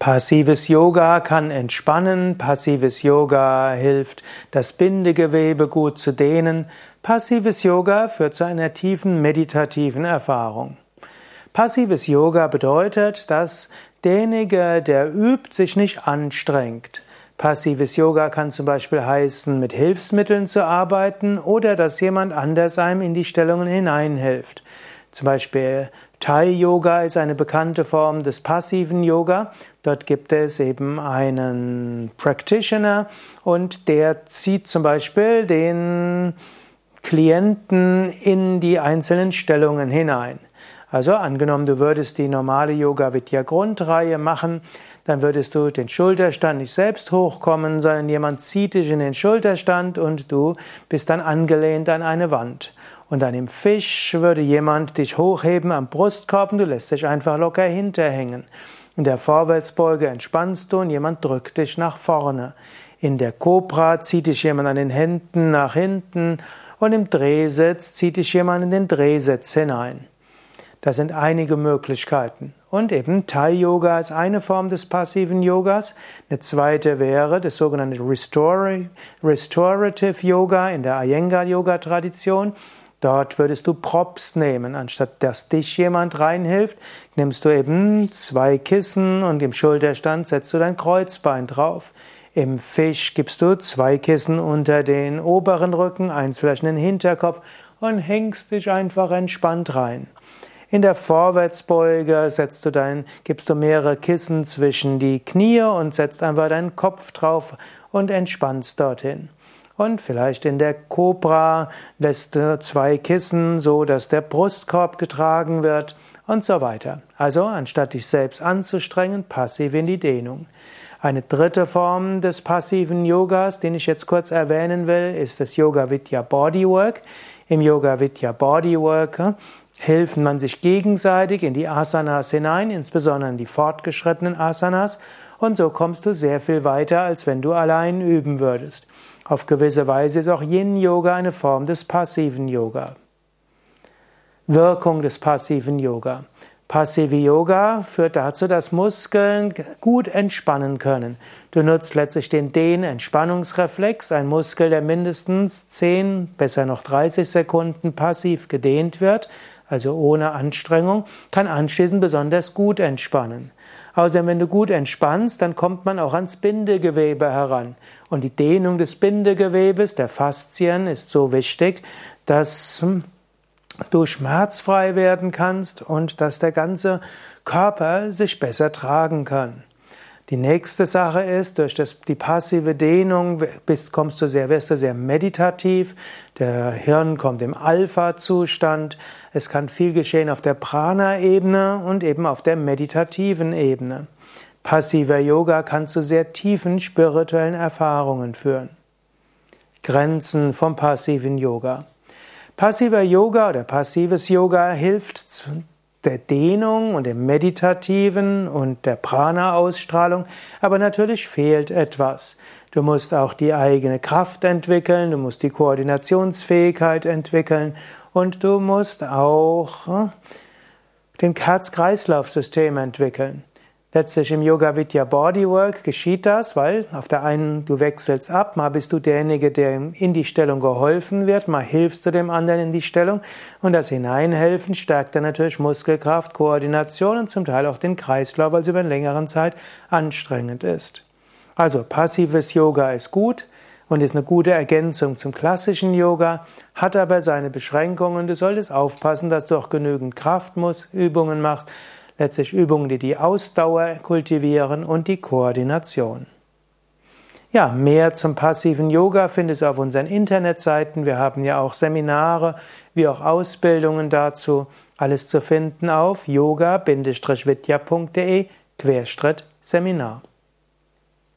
Passives Yoga kann entspannen, passives Yoga hilft, das Bindegewebe gut zu dehnen, passives Yoga führt zu einer tiefen meditativen Erfahrung. Passives Yoga bedeutet, dass derjenige, der übt, sich nicht anstrengt. Passives Yoga kann zum Beispiel heißen, mit Hilfsmitteln zu arbeiten oder dass jemand anders einem in die Stellungen hineinhilft. Zum Beispiel Thai Yoga ist eine bekannte Form des passiven Yoga. Dort gibt es eben einen Practitioner und der zieht zum Beispiel den Klienten in die einzelnen Stellungen hinein. Also angenommen, du würdest die normale Yoga Vidya Grundreihe machen, dann würdest du den Schulterstand nicht selbst hochkommen, sondern jemand zieht dich in den Schulterstand und du bist dann angelehnt an eine Wand. Und dann im Fisch würde jemand dich hochheben am Brustkorb und du lässt dich einfach locker hinterhängen. In der Vorwärtsbeuge entspannst du und jemand drückt dich nach vorne. In der Cobra zieht dich jemand an den Händen nach hinten und im Drehsitz zieht dich jemand in den Drehsitz hinein. Das sind einige Möglichkeiten. Und eben Thai Yoga ist eine Form des passiven Yogas. Eine zweite wäre das sogenannte Restorative Yoga in der Iyengar Yoga Tradition. Dort würdest du Props nehmen. Anstatt dass dich jemand reinhilft, nimmst du eben zwei Kissen und im Schulterstand setzt du dein Kreuzbein drauf. Im Fisch gibst du zwei Kissen unter den oberen Rücken, eins vielleicht in den Hinterkopf und hängst dich einfach entspannt rein. In der Vorwärtsbeuge setzt du dein, gibst du mehrere Kissen zwischen die Knie und setzt einfach deinen Kopf drauf und entspannst dorthin. Und vielleicht in der Cobra lässt du zwei Kissen so, dass der Brustkorb getragen wird und so weiter. Also anstatt dich selbst anzustrengen, passiv in die Dehnung. Eine dritte Form des passiven Yogas, den ich jetzt kurz erwähnen will, ist das Yoga Vidya Bodywork. Im Yoga Vidya Bodywork hilft man sich gegenseitig in die Asanas hinein, insbesondere in die fortgeschrittenen Asanas, und so kommst du sehr viel weiter, als wenn du allein üben würdest. Auf gewisse Weise ist auch Yin-Yoga eine Form des passiven Yoga. Wirkung des passiven Yoga. Passive Yoga führt dazu, dass Muskeln gut entspannen können. Du nutzt letztlich den Dehn-Entspannungsreflex, ein Muskel, der mindestens 10, besser noch 30 Sekunden passiv gedehnt wird, also ohne Anstrengung, kann anschließend besonders gut entspannen. Außerdem, wenn du gut entspannst, dann kommt man auch ans Bindegewebe heran. Und die Dehnung des Bindegewebes, der Faszien, ist so wichtig, dass du schmerzfrei werden kannst und dass der ganze Körper sich besser tragen kann. Die nächste Sache ist, durch das, die passive Dehnung bist, kommst du sehr, wirst du sehr meditativ. Der Hirn kommt im Alpha-Zustand. Es kann viel geschehen auf der Prana-Ebene und eben auf der meditativen Ebene. Passiver Yoga kann zu sehr tiefen spirituellen Erfahrungen führen. Grenzen vom passiven Yoga. Passiver Yoga oder passives Yoga hilft der Dehnung und dem Meditativen und der Prana-Ausstrahlung, aber natürlich fehlt etwas. Du musst auch die eigene Kraft entwickeln, du musst die Koordinationsfähigkeit entwickeln und du musst auch hm, den Herz-Kreislauf-System entwickeln. Letztlich im Yoga Vidya Bodywork geschieht das, weil auf der einen du wechselst ab, mal bist du derjenige, der in die Stellung geholfen wird, mal hilfst du dem anderen in die Stellung und das Hineinhelfen stärkt dann natürlich Muskelkraft, Koordination und zum Teil auch den Kreislauf, weil es über eine längere Zeit anstrengend ist. Also passives Yoga ist gut und ist eine gute Ergänzung zum klassischen Yoga, hat aber seine Beschränkungen. Du solltest aufpassen, dass du auch genügend Kraftübungen machst, letztlich Übungen, die die Ausdauer kultivieren und die Koordination. Ja, mehr zum passiven Yoga findest du auf unseren Internetseiten. Wir haben ja auch Seminare wie auch Ausbildungen dazu. Alles zu finden auf yoga-vidya.de Seminar.